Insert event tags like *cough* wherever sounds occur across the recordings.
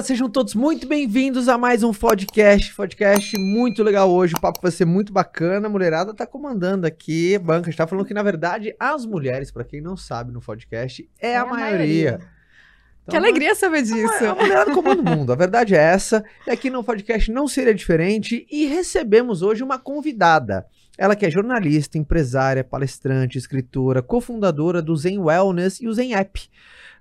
Galera, sejam todos muito bem-vindos a mais um podcast. Podcast muito legal hoje, o papo vai ser muito bacana. A mulherada tá comandando aqui a banca. A gente tá falando que, na verdade, as mulheres, pra quem não sabe no podcast, é, a, maioria. Que Então, alegria saber disso. A mulherada comanda o mundo, a verdade é essa. E aqui no podcast não seria diferente. E recebemos hoje uma convidada. Ela que é jornalista, empresária, palestrante, escritora, cofundadora do Zen Wellness e o Zen App.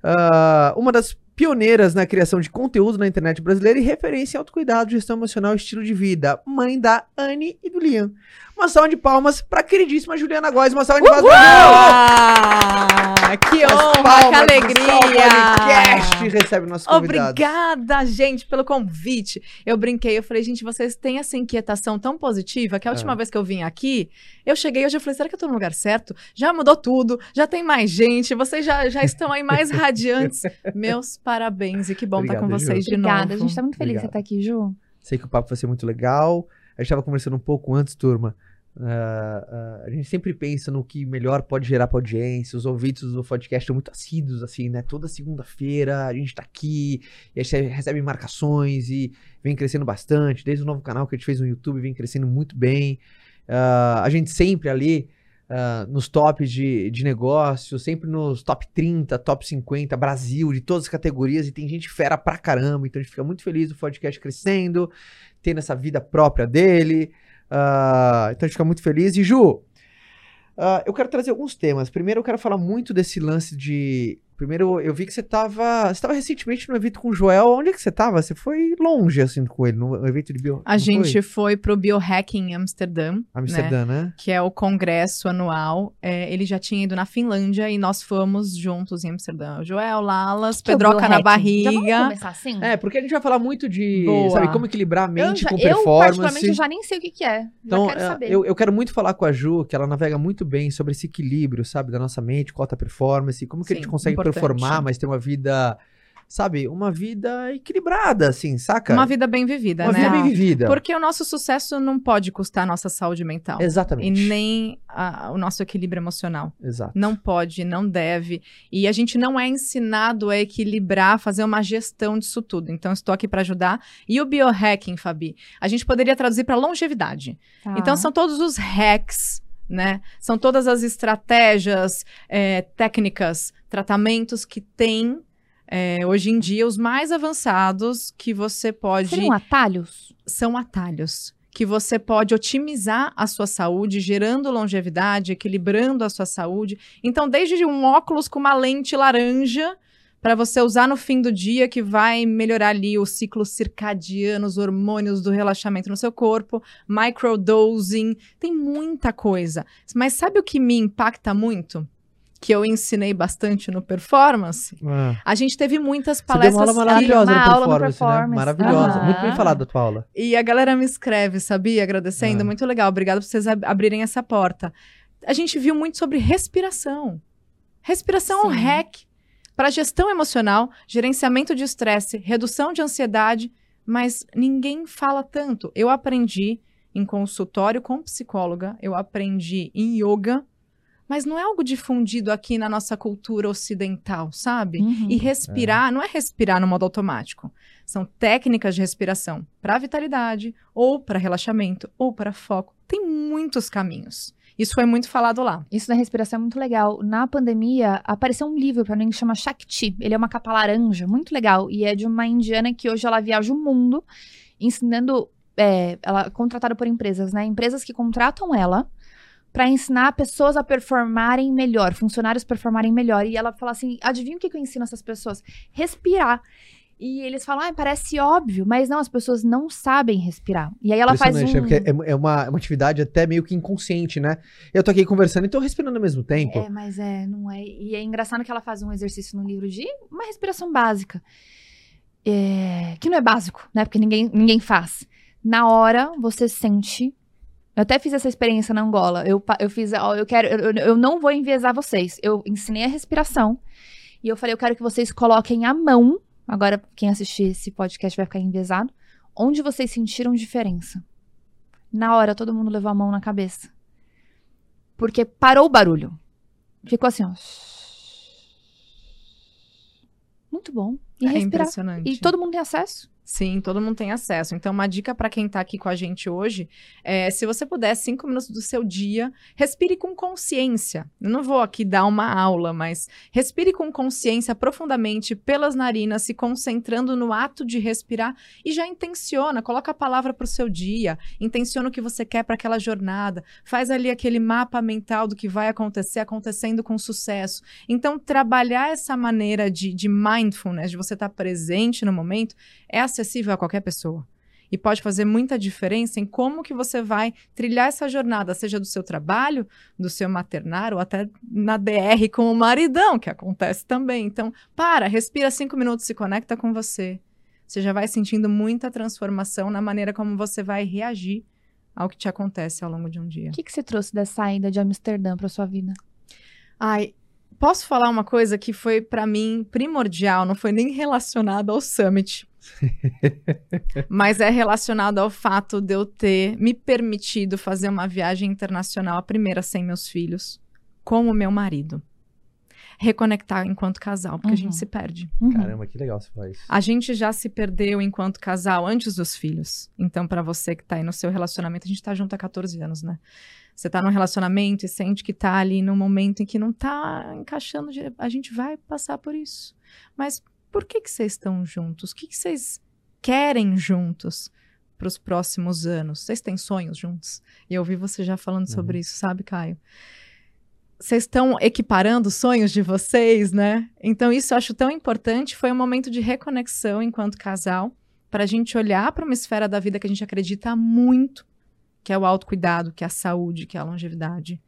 Ah, uma das pioneiras na criação de conteúdo na internet brasileira e referência em autocuidado, gestão emocional e estilo de vida. Mãe da Anne e do Liam. Uma salva de palmas para a queridíssima Juliana Góes. Uma salva de palmas. Ah, que As honra, que alegria. Podcast recebe nossos convidados. Obrigada, gente, pelo convite. Eu brinquei, eu falei, gente, vocês têm essa inquietação tão positiva que a última É. vez que eu vim aqui, eu cheguei hoje eu falei, será que eu tô no lugar certo? Já mudou tudo, já tem mais gente, vocês já, já estão aí mais radiantes. *laughs* Meus parabéns e que bom estar com Obrigado, Ju. vocês de Obrigada, novo. a gente tá muito feliz de você Obrigado. estar aqui, Ju. Sei que o papo vai ser muito legal. A gente estava conversando um pouco antes, turma. Ah, ah, a gente sempre pensa no que melhor pode gerar para audiência. Os ouvintes do podcast são muito assíduos, assim, né? Toda segunda-feira a gente tá aqui e a gente recebe marcações e vem crescendo bastante. Desde o novo canal que a gente fez no YouTube, vem crescendo muito bem. Ah, a gente sempre ali nos tops de, de negócio, sempre nos top 30, top 50, Brasil, de todas as categorias, e tem gente fera pra caramba. Então a gente fica muito feliz do podcast crescendo, tendo essa vida própria dele. Ah, então a gente fica muito feliz. E Ju, ah, eu quero trazer alguns temas. Primeiro eu quero falar muito desse lance de. Primeiro, eu vi que você estava. Você estava recentemente no evento com o Joel. Onde é que você estava? Você foi longe, assim, com ele, no evento de bio. A gente Foi? foi pro Biohacking em Amsterdã, né? Amsterdã, né? que é o congresso anual. É, ele já tinha ido na Finlândia e nós fomos juntos em Amsterdã. O Joel, Lalas, Que é Pedroca na biohacking? Já vamos barriga. começar assim? É, porque a gente vai falar muito de. Boa. Sabe, como equilibrar a eu, mente já, com eu, performance. particularmente, já nem sei o que, que é. Então, quero é, saber. eu, eu quero muito falar com a Ju, que ela navega muito bem sobre esse equilíbrio, sabe, da nossa mente com a alta performance, como que a gente Sim, consegue importante. Performar, mas ter uma vida, sabe, uma vida equilibrada, assim, saca? Uma vida bem vivida, Uma né? vida bem vivida. Porque o nosso sucesso não pode custar a nossa saúde mental. Exatamente. E nem a- o nosso equilíbrio emocional. Exato. Não pode, não deve. E a gente não é ensinado a equilibrar, fazer uma gestão disso tudo. Então, estou aqui para ajudar. E o biohacking, Fabi? A gente poderia traduzir para longevidade. Tá. Então, são todos os hacks, né? São todas as estratégias, é, técnicas, tratamentos que tem é, hoje em dia, os mais avançados que você pode. Seriam atalhos? São atalhos. Que você pode otimizar a sua saúde, gerando longevidade, equilibrando a sua saúde. Então, desde um óculos com uma lente laranja para você usar no fim do dia, que vai melhorar ali o ciclo circadiano, os hormônios do relaxamento no seu corpo, microdosing, tem muita coisa. Mas sabe o que me impacta muito? Que eu ensinei bastante no performance? Ah. A gente teve muitas Você deu uma palestras. aula maravilhosa Uma no aula no performance, né? performance. Maravilhosa. Aham. Muito bem falada a tua aula. E a galera me escreve, sabia? Agradecendo. Ah. Muito legal. Obrigada por vocês ab- abrirem essa porta. A gente viu muito sobre respiração. Respiração é um hack para gestão emocional, gerenciamento de estresse, redução de ansiedade, mas ninguém fala tanto. Eu aprendi em consultório com psicóloga, eu aprendi em yoga, mas não é algo difundido aqui na nossa cultura ocidental, sabe? Uhum. E respirar não é respirar no modo automático. São técnicas de respiração para vitalidade, ou para relaxamento, ou para foco. Tem muitos caminhos. Isso foi muito falado lá. Isso da respiração é muito legal. Na pandemia, apareceu um livro pra mim que chama Shakti. Ele é uma capa laranja, muito legal. E é de uma indiana que hoje ela viaja o mundo ensinando. É, ela é contratada por empresas, né? Empresas que contratam ela pra ensinar pessoas a performarem melhor, funcionários performarem melhor. E ela fala assim: adivinha o que que eu ensino essas pessoas? Respirar. E eles falam, ah, parece óbvio, mas não, as pessoas não sabem respirar. E aí ela faz um... Né? Porque é, é uma, é uma atividade até meio que inconsciente, né? Eu tô aqui conversando e tô respirando ao mesmo tempo. É, mas é, não é. E é engraçado que ela faz um exercício no livro de uma respiração básica. É, que não é básico, né? Porque ninguém, ninguém faz. Na hora, você sente. Eu até fiz essa experiência na Angola. Eu, eu fiz. ó, Eu quero. Eu, eu não vou enviesar vocês. Eu ensinei a respiração. E eu falei, eu quero que vocês coloquem a mão. Agora, quem assistir esse podcast vai ficar enviesado. Onde vocês sentiram diferença? Na hora, todo mundo levou a mão na cabeça. Porque parou o barulho. Ficou assim, ó. Muito bom. e é respirar. impressionante. E todo mundo tem acesso. Sim, todo mundo tem acesso. Então, uma dica para quem está aqui com a gente hoje é: se você puder, cinco minutos do seu dia, respire com consciência. Eu não vou aqui dar uma aula, mas respire com consciência profundamente pelas narinas, se concentrando no ato de respirar e já intenciona, coloca a palavra para o seu dia, intenciona o que você quer para aquela jornada, faz ali aquele mapa mental do que vai acontecer, acontecendo com sucesso. Então, trabalhar essa maneira de, de mindfulness, de você estar tá presente no momento, é acessível a qualquer pessoa. E pode fazer muita diferença em como que você vai trilhar essa jornada, seja do seu trabalho, do seu maternário, ou até na DR com o maridão, que acontece também. Então, para, respira cinco minutos, se conecta com você. Você já vai sentindo muita transformação na maneira como você vai reagir ao que te acontece ao longo de um dia. O que, que você trouxe da saída de Amsterdã para sua vida? Ai, posso falar uma coisa que foi para mim primordial, não foi nem relacionada ao summit. *laughs* Mas é relacionado ao fato de eu ter me permitido fazer uma viagem internacional, a primeira sem meus filhos, com o meu marido. Reconectar enquanto casal, porque uhum. a gente se perde. Uhum. Caramba, que legal você faz. A gente já se perdeu enquanto casal antes dos filhos. Então, para você que tá aí no seu relacionamento, a gente tá junto há 14 anos, né? Você tá num relacionamento e sente que tá ali num momento em que não tá encaixando. A gente vai passar por isso. Mas por que, que vocês estão juntos? O que, que vocês querem juntos para os próximos anos? Vocês têm sonhos juntos? E eu ouvi você já falando uhum. sobre isso, sabe, Caio? Vocês estão equiparando os sonhos de vocês, né? Então, isso eu acho tão importante. Foi um momento de reconexão enquanto casal, para a gente olhar para uma esfera da vida que a gente acredita muito, que é o autocuidado, que é a saúde, que é a longevidade.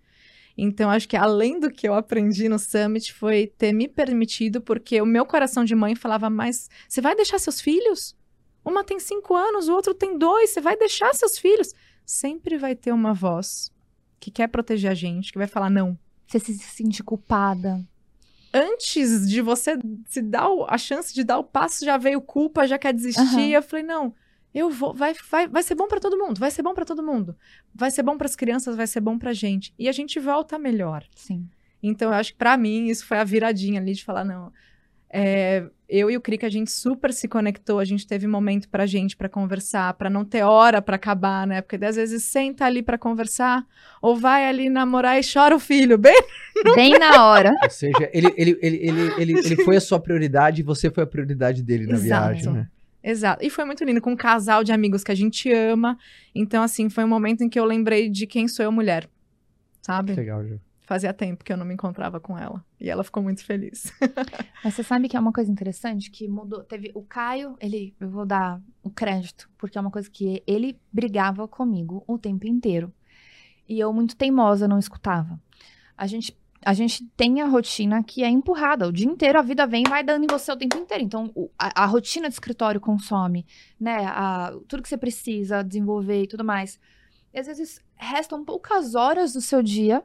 Então, acho que além do que eu aprendi no Summit foi ter me permitido, porque o meu coração de mãe falava, mas você vai deixar seus filhos? Uma tem cinco anos, o outro tem dois, você vai deixar seus filhos? Sempre vai ter uma voz que quer proteger a gente, que vai falar não. Você se sente culpada. Antes de você se dar a chance de dar o passo, já veio culpa, já quer desistir. Uhum. Eu falei, não, eu vou, vai, vai, vai ser bom para todo mundo, vai ser bom para todo mundo. Vai ser bom para as crianças, vai ser bom pra gente. E a gente volta melhor. Sim. Então, eu acho que para mim isso foi a viradinha ali de falar, não, é, eu e o Crick, a gente super se conectou, a gente teve momento pra gente para conversar, para não ter hora para acabar, né? Porque às vezes senta ali para conversar, ou vai ali namorar e chora o filho, bem, bem na hora. Ou seja, ele, ele, ele, ele, ele, ele *laughs* foi a sua prioridade e você foi a prioridade dele na Exato. viagem, né? Exato. E foi muito lindo, com um casal de amigos que a gente ama. Então, assim, foi um momento em que eu lembrei de quem sou eu mulher. Sabe? Legal, Ju. Fazia tempo que eu não me encontrava com ela. E ela ficou muito feliz. *laughs* Mas você sabe que é uma coisa interessante que mudou. Teve o Caio, ele, eu vou dar o crédito, porque é uma coisa que ele brigava comigo o tempo inteiro. E eu, muito teimosa, não escutava. A gente a gente tem a rotina que é empurrada. O dia inteiro a vida vem e vai dando em você o tempo inteiro. Então, o, a, a, rotina de escritório consome, né? A, tudo que você precisa desenvolver e tudo mais. E às vezes restam poucas horas do seu dia,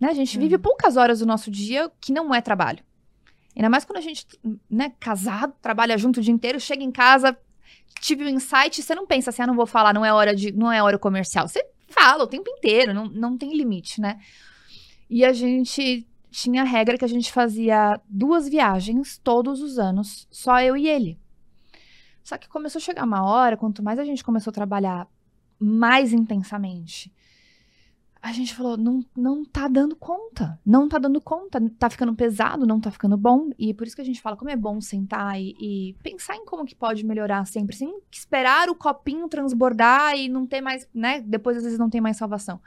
né? A gente uhum. vive poucas horas do nosso dia que não é trabalho. Ainda mais quando a gente, né, casado, trabalha junto o dia inteiro, chega em casa, tive um insight, você não pensa assim, ah, não vou falar, não é hora de, não é hora comercial. Você fala o tempo inteiro, não, não tem limite, né? E a gente tinha a regra que a gente fazia duas viagens todos os anos, só eu e ele. Só que começou a chegar uma hora, quanto mais a gente começou a trabalhar mais intensamente, a gente falou, não, não tá dando conta, não tá dando conta, tá ficando pesado, não tá ficando bom, e por isso que a gente fala como é bom sentar e, e pensar em como que pode melhorar sempre, sem esperar o copinho transbordar e não ter mais, né, depois às vezes não tem mais salvação.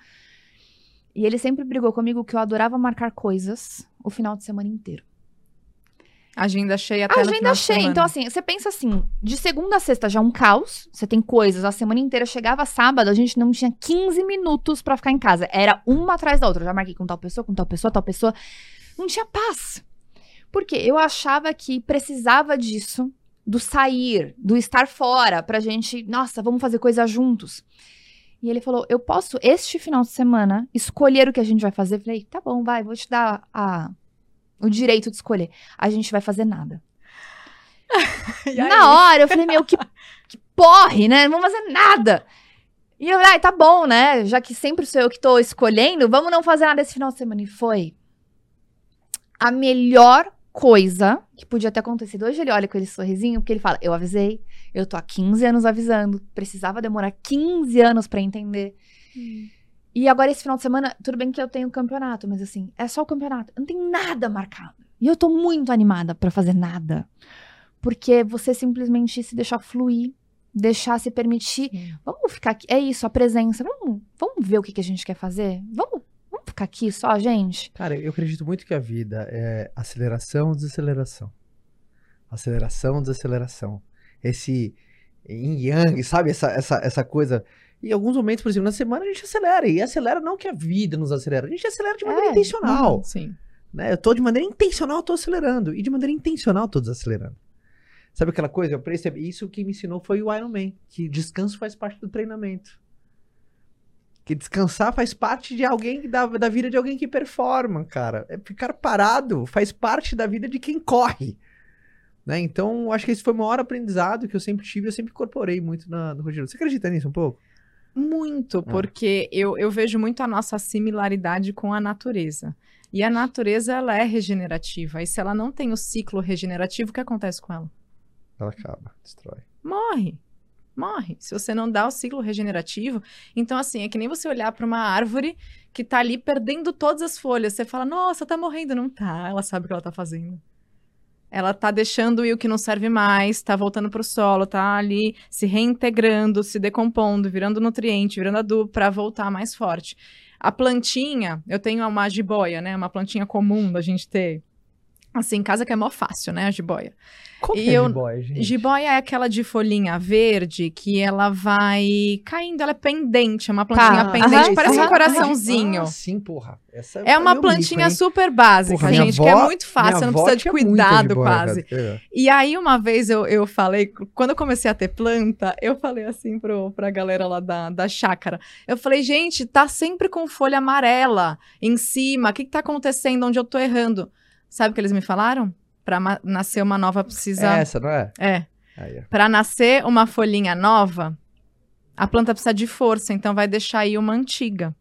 E ele sempre brigou comigo que eu adorava marcar coisas o final de semana inteiro. Agenda cheia até Agenda cheia. Então, assim, você pensa assim, de segunda a sexta já é um caos. Você tem coisas, a semana inteira chegava sábado, a gente não tinha 15 minutos para ficar em casa. Era uma atrás da outra. Eu já marquei com tal pessoa, com tal pessoa, tal pessoa. Não tinha paz. Porque eu achava que precisava disso, do sair, do estar fora, pra gente, nossa, vamos fazer coisa juntos. E ele falou: Eu posso, este final de semana, escolher o que a gente vai fazer? Eu falei: Tá bom, vai, vou te dar a, o direito de escolher. A gente vai fazer nada. *laughs* Na hora, eu falei: Meu, que, que porre, né? Não vamos fazer nada. E eu falei: ah, tá bom, né? Já que sempre sou eu que tô escolhendo, vamos não fazer nada esse final de semana. E foi a melhor coisa que podia ter acontecido. Hoje ele olha com aquele sorrisinho, porque ele fala: Eu avisei, eu tô há 15 anos avisando, precisava demorar 15 anos pra entender. E agora, esse final de semana, tudo bem que eu tenho campeonato, mas assim, é só o campeonato. Não tem nada marcado. E eu tô muito animada pra fazer nada. Porque você simplesmente se deixar fluir, deixar se permitir. Sim. Vamos ficar aqui. É isso, a presença. Vamos, vamos ver o que, que a gente quer fazer? Vamos ficar aqui só, gente? Cara, eu acredito muito que a vida é aceleração, desaceleração. Aceleração, desaceleração. Esse yin yang, sabe? Essa, essa, essa coisa. Em alguns momentos, por exemplo, na semana a gente acelera. E acelera não que a vida nos acelera, a gente acelera de maneira É, intencional. Sim. né? Eu tô de maneira intencional, eu tô acelerando. E de maneira intencional, eu tô desacelerando. Sabe aquela coisa? Eu percebi. Isso que me ensinou foi o Iron Man. Que descanso faz parte do treinamento. Que descansar faz parte de alguém, da, da vida de alguém que performa, cara. É ficar parado faz parte da vida de quem corre. Né? Então, acho que esse foi o maior aprendizado que eu sempre tive, eu sempre incorporei muito na, no Rogério. Você acredita nisso um pouco? Muito, porque eu, eu vejo muito a nossa similaridade com a natureza. E a natureza, ela é regenerativa. E se ela não tem o ciclo regenerativo, o que acontece com ela? Ela acaba, destrói. Morre. Morre. Se você não dá o ciclo regenerativo. Então, assim, é que nem você olhar para uma árvore que tá ali perdendo todas as folhas. Você fala, nossa, tá morrendo. Não tá. Ela sabe o que ela tá fazendo. Ela tá deixando o que não serve mais, tá voltando pro solo, tá ali se reintegrando, se decompondo, virando nutriente, virando adubo para voltar mais forte. A plantinha, eu tenho uma jiboia, né? Uma plantinha comum da gente ter. Assim, em casa que é mó fácil, né? A jiboia. Como E que é eu- jiboia, gente? Jiboia é aquela de folhinha verde que ela vai caindo, ela é pendente, é uma plantinha Tá, pendente, aham, parece um coraçãozinho. Ah, sim, porra. Essa É uma eu plantinha mico, super básica, Porra, gente, que é avó- muito fácil, não avó precisa de cuidado jiboia, quase. cara. É. E aí, uma vez eu, eu falei, quando eu comecei a ter planta, eu falei assim pro, pra galera lá da, da chácara. Eu falei, gente, tá sempre com folha amarela em cima. O que, que tá acontecendo? Onde eu tô errando? Sabe o que eles me falaram? Pra ma- nascer uma nova precisa. É essa, não é? É. Pra nascer uma folhinha nova, a planta precisa de força, então vai deixar aí uma antiga.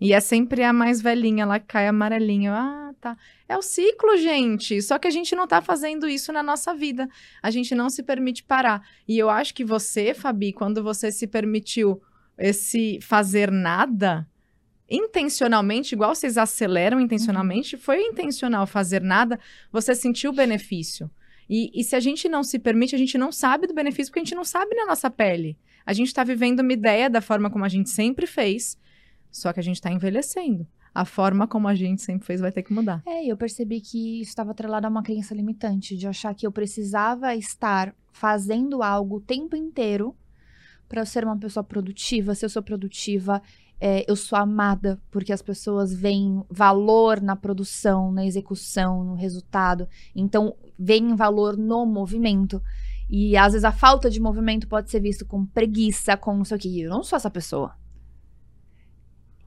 E é sempre a mais velhinha que cai amarelinha. Ah, tá. É o ciclo, gente. Só que a gente não tá fazendo isso na nossa vida. A gente não se permite parar. E eu acho que você, Fabi, quando você se permitiu esse fazer nada, intencionalmente, igual vocês aceleram intencionalmente, foi intencional fazer nada, você sentiu o benefício. E, e se a gente não se permite, a gente não sabe do benefício, porque a gente não sabe na nossa pele. A gente está vivendo uma ideia da forma como a gente sempre fez, só que a gente está envelhecendo. A forma como a gente sempre fez vai ter que mudar. É, e eu percebi que isso estava atrelado a uma crença limitante, de achar que eu precisava estar fazendo algo o tempo inteiro para eu ser uma pessoa produtiva. Se eu sou produtiva, é, eu sou amada, porque as pessoas veem valor na produção, na execução, no resultado. Então, veem valor no movimento. E às vezes a falta de movimento pode ser visto como preguiça, como não sei o que. Eu não sou essa pessoa.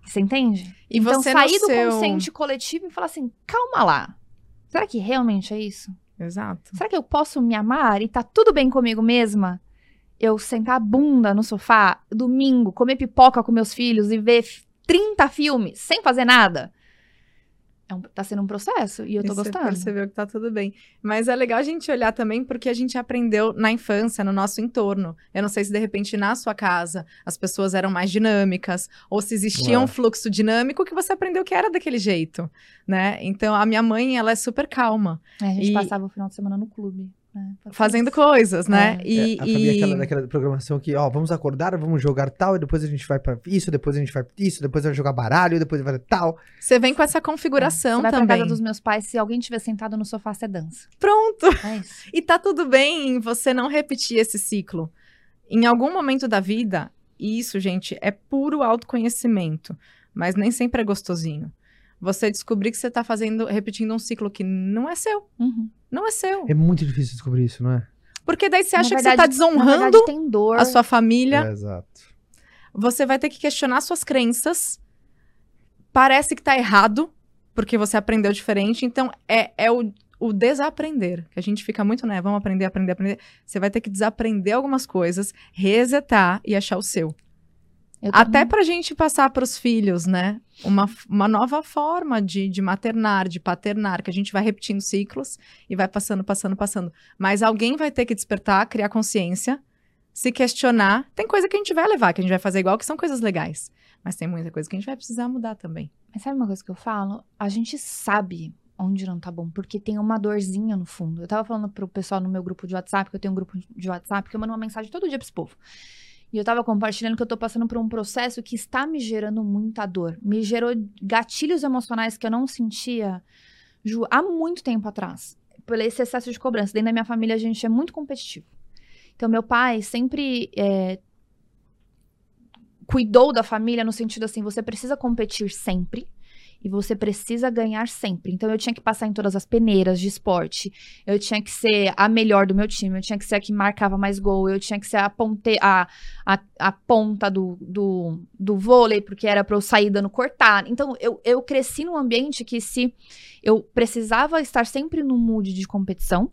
Você entende? E então, você sair do seu... consciente coletivo e falar assim: calma lá. Será que realmente é isso? Exato. Será que eu posso me amar e tá tudo bem comigo mesma? Eu sentar a bunda no sofá, domingo, comer pipoca com meus filhos e ver f- 30 filmes sem fazer nada? É um- tá sendo um processo e eu tô E você gostando. percebeu que tá tudo bem. Mas é legal a gente olhar também porque a gente aprendeu na infância, no nosso entorno. Eu não sei se de repente na sua casa as pessoas eram mais dinâmicas ou se existia É. um fluxo dinâmico que você aprendeu que era daquele jeito, né? Então a minha mãe, ela é super calma, É, a gente E- passava o final de semana no clube. Ser fazendo isso. coisas, né? É. E, É, a Fabi, e- aquela, daquela programação que, ó, vamos acordar, vamos jogar tal, e depois a gente vai pra isso, depois a gente vai pra isso, depois vai jogar baralho, depois vai tal. você vem com essa Você configuração vai pra também. casa dos meus pais, se alguém tiver sentado no sofá, você dança. Pronto. É isso. *laughs* E tá tudo bem você não repetir esse ciclo. Em algum momento da vida, e isso, gente, é puro autoconhecimento, mas nem sempre é gostosinho. Você descobrir que você tá fazendo, repetindo um ciclo que não é seu. Uhum. Não é seu. É muito difícil descobrir isso, não é? Porque daí você acha que verdade- você tá Na desonrando verdade, tem dor. a sua família. É, exato. Você vai ter que questionar suas crenças. Parece que tá errado, porque você aprendeu diferente. Então, é, é o, o desaprender. Que a gente fica muito, né? Vamos aprender, aprender, aprender. Você vai ter que desaprender algumas coisas, resetar e achar o seu. Até com- pra gente passar pros filhos, né? Uma, uma nova forma de, de maternar, de paternar, que a gente vai repetindo ciclos e vai passando, passando, passando. Mas alguém vai ter que despertar, criar consciência, se questionar. Tem coisa que a gente vai levar, que a gente vai fazer igual, que são coisas legais. Mas tem muita coisa que a gente vai precisar mudar também. Mas sabe uma coisa que eu falo? A gente sabe onde não tá bom, porque tem uma dorzinha no fundo. Eu tava falando pro pessoal no meu grupo de WhatsApp, que eu tenho um grupo de WhatsApp, que eu mando uma mensagem todo dia pra esse povo. E eu tava compartilhando que eu tô passando por um processo que está me gerando muita dor. Me gerou gatilhos emocionais que eu não sentia, Ju, há muito tempo atrás. Pelo esse excesso de cobrança. Dentro da minha família, a gente é muito competitivo. Então, meu pai sempre é, cuidou da família no sentido assim: você precisa competir sempre e você precisa ganhar sempre. Então eu tinha que passar em todas as peneiras de esporte, eu tinha que ser a melhor do meu time, eu tinha que ser a que marcava mais gol, eu tinha que ser a, ponte, a, a, a ponta do, do, do vôlei, porque era pra eu sair dando cortar. Então eu, eu cresci num ambiente que se eu precisava estar sempre no mood de competição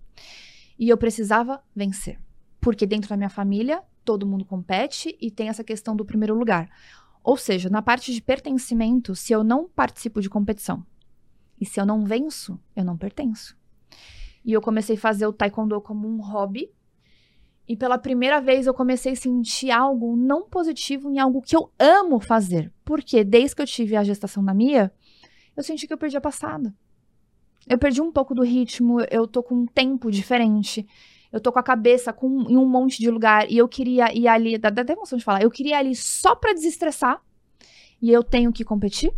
e eu precisava vencer. Porque dentro da minha família, todo mundo compete e tem essa questão do primeiro lugar. Ou seja, na parte de pertencimento, se eu não participo de competição e se eu não venço, eu não pertenço. E eu comecei a fazer o taekwondo como um hobby. E pela primeira vez eu comecei a sentir algo não positivo em algo que eu amo fazer. Porque desde que eu tive a gestação da Mia, eu senti que eu perdi a passada. Eu perdi um pouco do ritmo, eu tô com um tempo diferente. Eu tô com a cabeça com, em um monte de lugar e eu queria ir ali, dá, até emoção de falar, eu queria ir ali só pra desestressar e eu tenho que competir,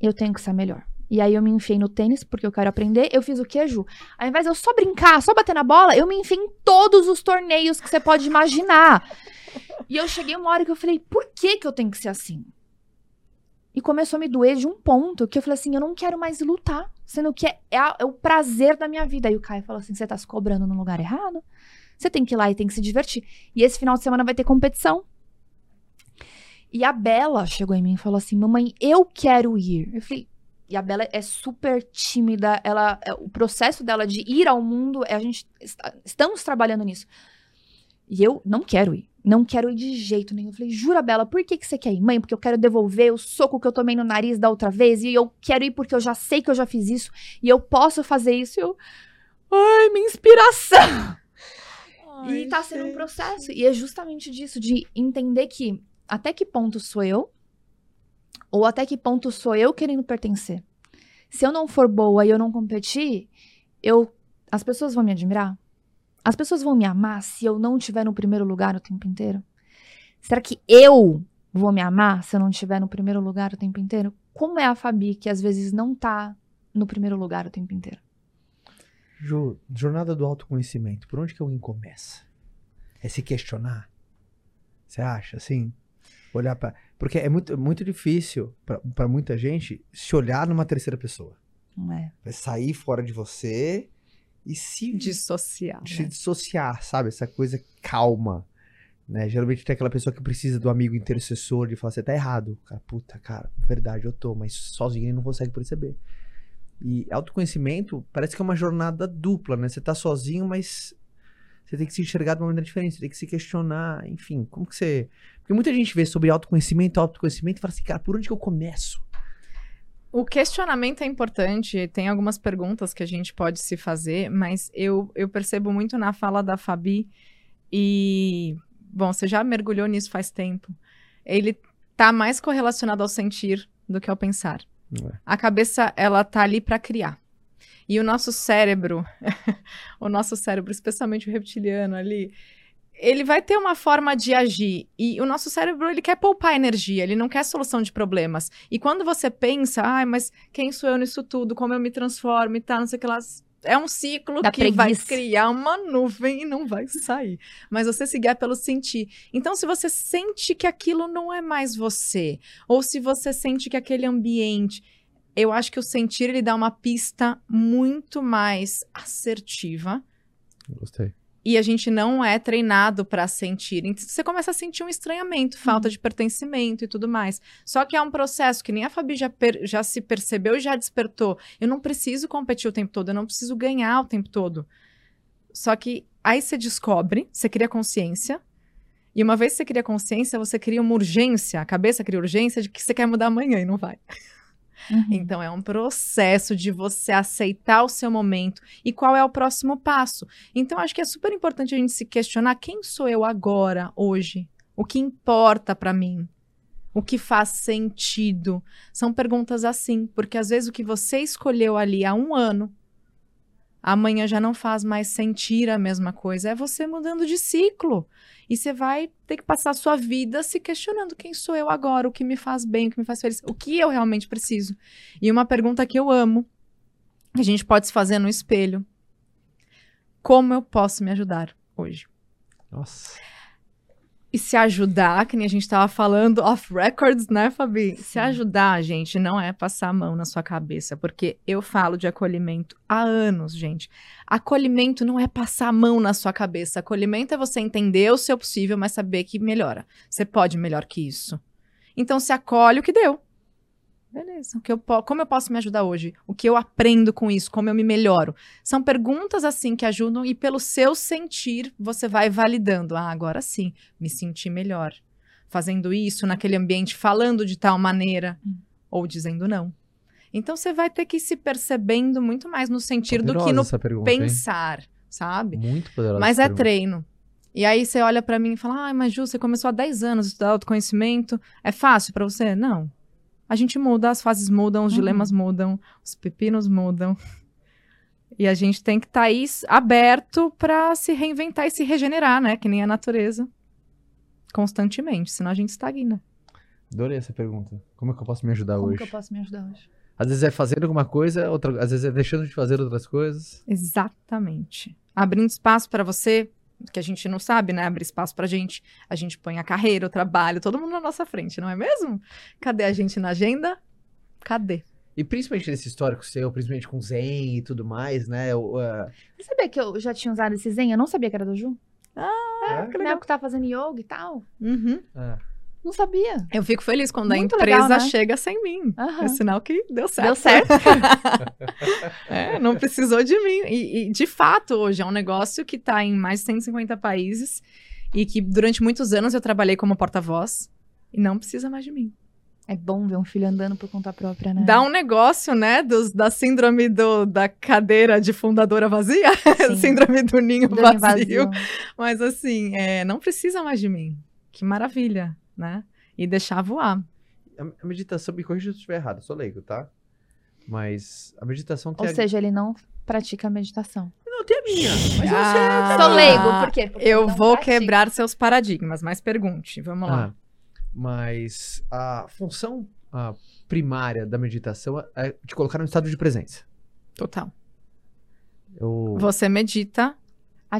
eu tenho que ser melhor. E aí eu me enfiei no tênis porque eu quero aprender. Eu fiz o quê, Ju? Ao invés de eu só brincar, só bater na bola, eu me enfiei em todos os torneios que você pode imaginar. E eu cheguei uma hora que eu falei, por que que eu tenho que ser assim? E começou a me doer de um ponto que eu falei assim, eu não quero mais lutar. Sendo que é, é é o prazer da minha vida. Aí o Caio falou assim, você tá se cobrando no lugar errado? Você tem que ir lá e tem que se divertir. E esse final de semana vai ter competição. E a Bela chegou em mim e falou assim, mamãe, eu quero ir. Eu falei, e a Bela é super tímida, ela, é- o processo dela de ir ao mundo, é a gente estamos trabalhando nisso. E eu não quero ir. Não quero ir de jeito nenhum. Eu falei, jura, Bela, por que, que você quer ir? Mãe, porque eu quero devolver o soco que eu tomei no nariz da outra vez. E eu quero ir porque eu já sei que eu já fiz isso. E eu posso fazer isso. E eu. Ai, minha inspiração! e tá sendo um processo. E é justamente disso, de entender que até que ponto sou eu, ou até que ponto sou eu querendo pertencer. Se eu não for boa e eu não competir, eu. As pessoas vão me admirar? As pessoas vão me amar se eu não estiver no primeiro lugar o tempo inteiro? Será que eu vou me amar se eu não estiver no primeiro lugar o tempo inteiro? Como é a Fabi que às vezes não tá no primeiro lugar o tempo inteiro? Ju, jornada do autoconhecimento, por onde que alguém começa? É se questionar? Você acha, assim? Olhar para Porque é muito, muito difícil pra- pra muita gente se olhar numa terceira pessoa. Não é? Vai sair fora de você e se Dissociar. se né? dissociar, sabe? Essa coisa calma. Né? Geralmente tem aquela pessoa que precisa do amigo intercessor de falar, você tá errado. Cara, puta, cara, verdade, eu tô, mas sozinho ele não consegue perceber. E autoconhecimento parece que é uma jornada dupla, né? Você tá sozinho, mas você tem que se enxergar de uma maneira diferente, você tem que se questionar, enfim, como que você. Porque muita gente vê sobre autoconhecimento, autoconhecimento e fala assim, cara, por onde que eu começo? O questionamento é importante, tem algumas perguntas que a gente pode se fazer, mas eu, eu percebo muito na fala da Fabi e, bom, você já mergulhou nisso faz tempo. Ele tá mais correlacionado ao sentir do que ao pensar. É? A cabeça, ela tá ali para criar. E o nosso cérebro, *laughs* o nosso cérebro, especialmente o reptiliano ali, ele vai ter uma forma de agir. E o nosso cérebro, ele quer poupar energia, ele não quer solução de problemas. E quando você pensa, ai, mas quem sou eu nisso tudo? Como eu me transformo e tal, não sei o que lá. É um ciclo Da que vai preguiça. criar uma nuvem e não vai sair. Mas você se guia pelo sentir. Então, se você sente que aquilo não é mais você, ou se você sente que aquele ambiente eu acho que o sentir ele dá uma pista muito mais assertiva Gostei. E a gente não é treinado para sentir. Então você começa a sentir um estranhamento, falta de pertencimento e tudo mais. Só que é um processo que nem a Fabi já, per- já se percebeu e já despertou. Eu não preciso competir o tempo todo, eu não preciso ganhar o tempo todo. Só que aí você descobre, você cria consciência E uma vez que você cria consciência, você cria uma urgência, a cabeça cria urgência de que você quer mudar amanhã e não vai. Uhum. Então é um processo de você aceitar o seu momento e qual é o próximo passo. Então acho que é super importante a gente se questionar quem sou eu agora, hoje? O que importa pra mim? O que faz sentido? São perguntas assim, porque às vezes o que você escolheu ali há um ano, amanhã já não faz mais sentir a mesma coisa. É você mudando de ciclo. E você vai ter que passar a sua vida se questionando quem sou eu agora, o que me faz bem, o que me faz feliz, o que eu realmente preciso. E uma pergunta que eu amo, que a gente pode se fazer no espelho: Como eu posso me ajudar hoje? Nossa. E se ajudar, que nem a gente tava falando off records, né, Fabi? Se Sim. ajudar, gente, não é passar a mão na sua cabeça, porque eu falo de acolhimento há anos, gente. Acolhimento não é passar a mão na sua cabeça. Acolhimento é você entender o seu possível, mas saber que melhora. Você pode melhor que isso. Então se acolhe o que deu. Beleza. O que eu como eu posso me ajudar hoje? O que eu aprendo com isso? Como eu me melhoro? São perguntas assim que ajudam e pelo seu sentir você vai validando. Ah, agora sim, me senti melhor. Fazendo isso naquele ambiente, falando de tal maneira Hum. ou dizendo não. Então você vai ter que ir se percebendo muito mais no sentir do que Poderosa no pergunta, hein? pensar, sabe? Muito poderosa. Mas é pergunta. treino. E aí você olha pra mim e fala: "Ah, mas Ju, você começou há 10 anos a estudar autoconhecimento, é fácil pra você?" Não. A gente muda, as fases mudam, os Uhum. dilemas mudam, os pepinos mudam. *laughs* E a gente tem que estar aí s- aberto pra se reinventar e se regenerar, né? Que nem a natureza. Constantemente, senão a gente estagna. Adorei essa pergunta. Como é que eu posso me ajudar Como hoje? que eu posso me ajudar hoje? Às vezes é fazendo alguma coisa, outra... às vezes é deixando de fazer outras coisas. Exatamente. Abrindo espaço pra você, que a gente não sabe, né? Abrir espaço pra gente. A gente põe a carreira, o trabalho, todo mundo na nossa frente, não é mesmo? Cadê a gente na agenda? Cadê? E principalmente nesse histórico seu, principalmente com Zen e tudo mais, né? o, ah, Você sabia que eu já tinha usado esse Zen? Eu não sabia que era do Ju. é? que Na legal. época que tava fazendo yoga e tal. Uhum. Ah, Não sabia. Eu fico feliz quando a Muito empresa legal, né? chega sem mim. Aham. É sinal que deu certo. Deu certo. *laughs* É, não precisou de mim. E, e, de fato, hoje é um negócio que está em mais de 150 países e que durante muitos anos eu trabalhei como porta-voz e não precisa mais de mim. É bom ver um filho andando por conta própria, né? Dá um negócio, né, dos, da síndrome do, da cadeira de fundadora vazia, *laughs* síndrome do ninho Do vazio. vazio. Mas assim, é, não precisa mais de mim. Que maravilha, né? E deixar voar. a, a meditação, me corrija se eu estiver errado, eu sou leigo, tá? Mas a meditação tem Ou a... seja, ele não pratica meditação. Não, tem a minha. Mas eu Ah, Sou leigo, por quê? Porque Eu vou pratica. quebrar seus paradigmas, mas pergunte. Vamos lá. Ah, mas a função ah, primária da meditação é te colocar no estado de presença. Total. Eu, Você medita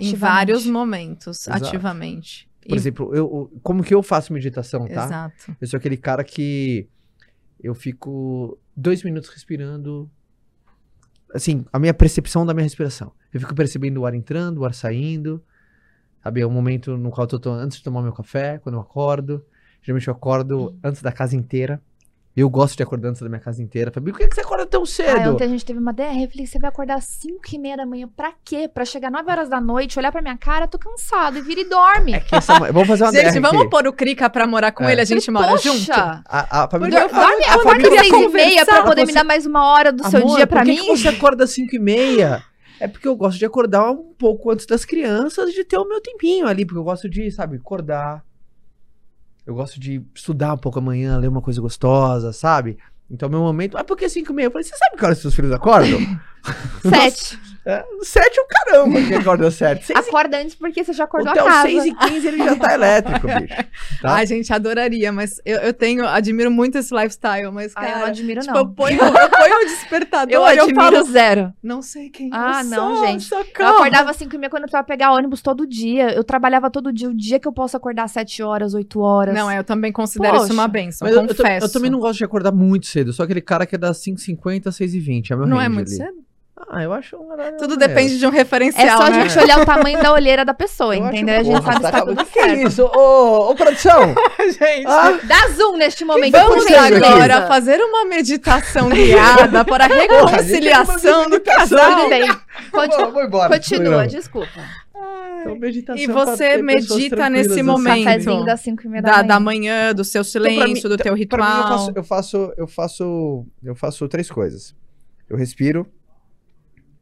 em vários momentos, Exato. ativamente. Por E- exemplo, eu, como que eu faço meditação, tá? Exato. Eu sou aquele cara que eu fico dois minutos respirando. Assim, a minha percepção da minha respiração. Eu fico percebendo o ar entrando, o ar saindo. Sabe, é um momento no qual eu tô antes de tomar meu café, quando eu acordo. Geralmente eu acordo antes da casa inteira. Eu gosto de acordar antes da minha casa inteira. Fabi, por que que você acorda tão Ah, cedo? ontem a gente teve uma DR, eu falei, você vai acordar às 5 e meia da manhã, pra quê? Pra chegar 9 horas da noite, olhar pra minha cara, tô cansado, e vira e dorme. É que essa... Vamos fazer uma Gente, DR vamos aqui. pôr o Krika pra morar com É. ele, a gente mora Poxa, junto? A, a Fabi, Porque eu falo, Dorme, a acorda família às 6 e meia pra poder me você- dar mais uma hora do seu Amor, dia pra por que mim. que você acorda às 5 e meia? É porque eu gosto de acordar um pouco antes das crianças, de ter o meu tempinho ali, porque eu gosto de, sabe, acordar. Eu gosto de estudar um pouco amanhã, ler uma coisa gostosa, sabe? Então, meu momento. Ah, por que 5 e meia? Eu falei, você sabe que horas seus filhos acordam? *laughs* *laughs* Sete. É, sete é o caramba que acorda sete. Seis Acorda antes porque você já e, acordou até a os casa. 6 e 15 ele já tá *laughs* elétrico, bicho. Tá? Ai, gente, adoraria, mas eu, eu tenho, admiro muito esse lifestyle, mas, Ah, cara, eu não admiro, tipo, não. eu ponho, *laughs* eu ponho o despertador Eu e eu admiro falo, zero. não sei quem Ah, eu não, sou, gente. Eu socorro. acordava às 5 e meia quando eu precisava pegar ônibus todo dia. Eu trabalhava todo dia. O dia que eu posso acordar às 7 horas, 8 horas. Não, é, eu também considero isso Poxa. uma benção, Mas eu, eu, tam- confesso. eu também não gosto de acordar muito cedo. Eu sou aquele cara que é das 5h50 às 6h20. É meu Não é muito ali. cedo? Ah, eu acho um horário Tudo maneiro. depende de um É referencial, só a né? gente olhar o tamanho da olheira da pessoa, Eu acho- entendeu? A gente Porra, sabe se tá- tudo o que é certo. isso? Ô, ô, produção! *laughs* gente. Ah, Dá zoom neste momento, Vamos agora fazer uma meditação guiada para a reconciliação do casal. Tudo bem. vou, Continua, vou embora. continua desculpa. Então, meditação E você medita nesse assim. momento. Cafézinho das 5 e meia da, Da, manhã. da manhã, do seu Então, silêncio, mim- do teu Pra mim, eu ritual. faço, eu faço, eu faço, eu faço três coisas. Eu respiro,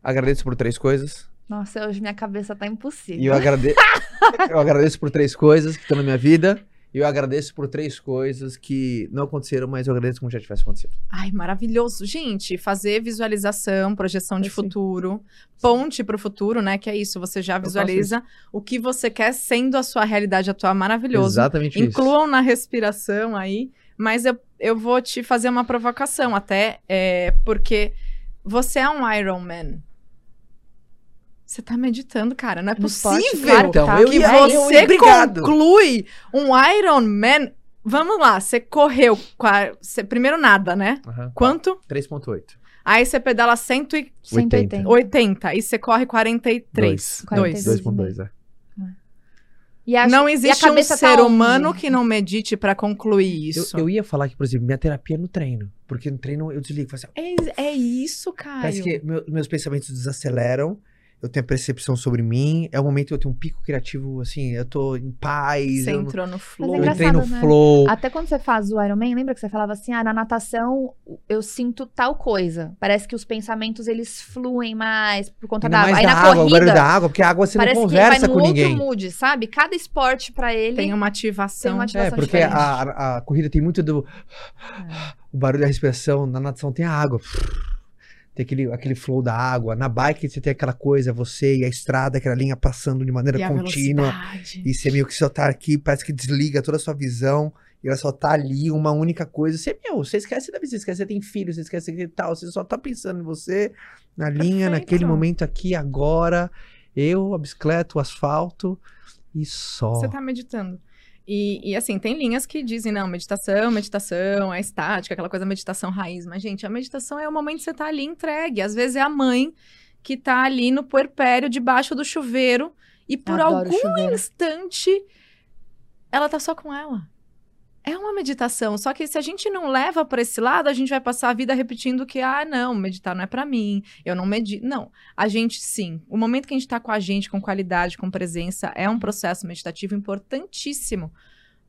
agradeço por três coisas Nossa, hoje minha cabeça tá impossível. e eu agradeço, *laughs* eu agradeço por três coisas que estão na minha vida e eu agradeço por três coisas que não aconteceram, mas eu agradeço como já tivesse acontecido. Ai, maravilhoso. Gente, fazer visualização, projeção de Assim. futuro, ponte para o futuro, né? Que é isso, você já visualiza o que você quer sendo a sua realidade atual. Maravilhoso. Exatamente isso. Incluam na respiração aí, mas eu, eu vou te fazer uma provocação até, é, porque você é um Iron Man. Você tá meditando, cara. Não é No esporte, possível claro Então, tá. eu que ia- eu você obrigado. conclui um Iron Man. Vamos lá, você correu. você- primeiro nada, né? Aham. Quanto? 3.8. Aí você pedala 180 180. e você corre 43. Dois. 42. 2.2, é. E acho- Não e a existe um cabeça tá ser onde? humano que não medite pra concluir Eu, isso. eu ia falar que, por exemplo, minha terapia é no treino. Porque no treino eu desligo. Faço assim, É, é isso, Caio. Parece que meu- meus pensamentos desaceleram. Eu tenho a percepção sobre mim. É o momento que eu tenho um pico criativo, assim, eu tô em paz. Você Eu, entrou no flow. é eu entrei no né? flow. Até quando você faz o Ironman, lembra que você falava assim, ah, na natação eu sinto tal coisa. Parece que os pensamentos, eles fluem mais por conta Ainda da água. mais Aí da na água, o barulho corrida, da água, porque a água você parece não que ele vai conversa com outro ninguém. mood, sabe? Cada esporte pra ele Tem uma ativação. tem uma É, ativação porque diferente. a, a- a corrida tem muito do. O barulho da respiração. Na natação tem a água. Tem aquele, aquele flow da água. Na bike você tem aquela coisa, você e a estrada, aquela linha passando de maneira E contínua. velocidade. E você meio que só tá aqui, parece que desliga toda a sua visão. E ela só tá ali, uma única coisa. Você, meu, você esquece da vida, você esquece que você tem filho, você esquece que tal. Você só tá pensando em você, na linha, Perfeito. naquele momento aqui, agora. Eu, a bicicleta, o asfalto. E só. Você tá meditando. E, e, assim, tem linhas que dizem, não, meditação, meditação, é estática, aquela coisa meditação raiz. Mas, gente, a meditação é o momento que você tá ali entregue. Às vezes é a mãe que tá ali no puerpério, debaixo do chuveiro, e por algum instante ela tá só com ela. É uma meditação, só que se a gente não leva para esse lado, a gente vai passar a vida repetindo que, ah, não, meditar não é para mim, eu não medito. Não, a gente sim. O momento que a gente tá com a gente, com qualidade, com presença, é um processo meditativo importantíssimo.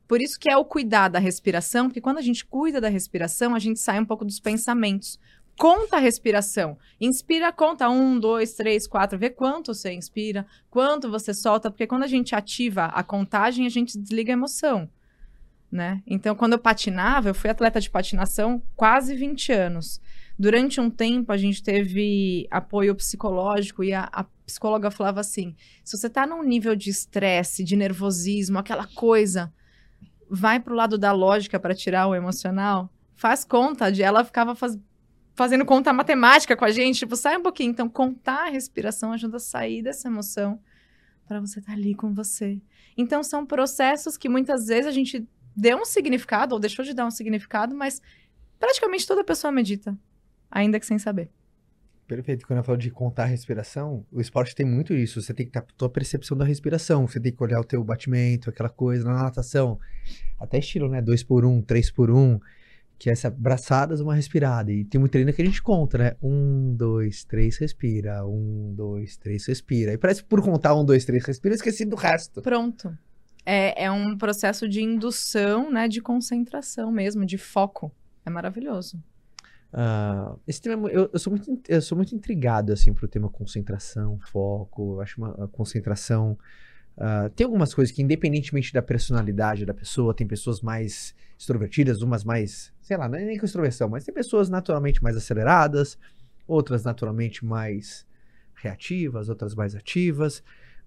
Por isso que é o cuidar da respiração, porque quando a gente cuida da respiração, a gente sai um pouco dos pensamentos. Conta a respiração. Inspira, conta um, dois, três, quatro. Vê quanto você inspira, quanto você solta, porque quando a gente ativa a contagem, a gente desliga a emoção. Né? Então, quando eu patinava, eu fui atleta de patinação quase 20 anos. Durante um tempo, a gente teve apoio psicológico e a, a psicóloga falava assim: se você tá num nível de estresse, de nervosismo, aquela coisa, vai pro lado da lógica para tirar o emocional, faz conta de. Ela ficava faz- fazendo conta matemática com a gente, tipo, sai um pouquinho. Então, contar a respiração ajuda a sair dessa emoção para você estar ali com você. Então, são processos que muitas vezes a gente deu um significado ou deixou de dar um significado, mas praticamente toda pessoa medita, ainda que sem saber. Perfeito. Quando eu falo de contar a respiração, o esporte tem muito isso. Você tem que ter a tua percepção da respiração. Você tem que olhar o teu batimento, aquela coisa. Na natação, até estilo, né? Dois por um, três por um. Que é essa braçadas, uma respirada. E tem muito treino que a gente conta, né? Um, dois, três, respira. Um, dois, três, respira. E parece que por contar um, dois, três, respira, eu esqueci do resto. Pronto. É, é um processo de indução, né, de concentração mesmo, de foco. É maravilhoso. Ah, esse tema, eu, eu sou muito, eu sou muito intrigado, assim, pro tema concentração, foco. Eu acho uma concentração... ah, tem algumas coisas que, independentemente da personalidade da pessoa, tem pessoas mais extrovertidas, umas mais, sei lá, é nem com extroversão, mas tem pessoas naturalmente mais aceleradas, outras naturalmente mais reativas, outras mais ativas.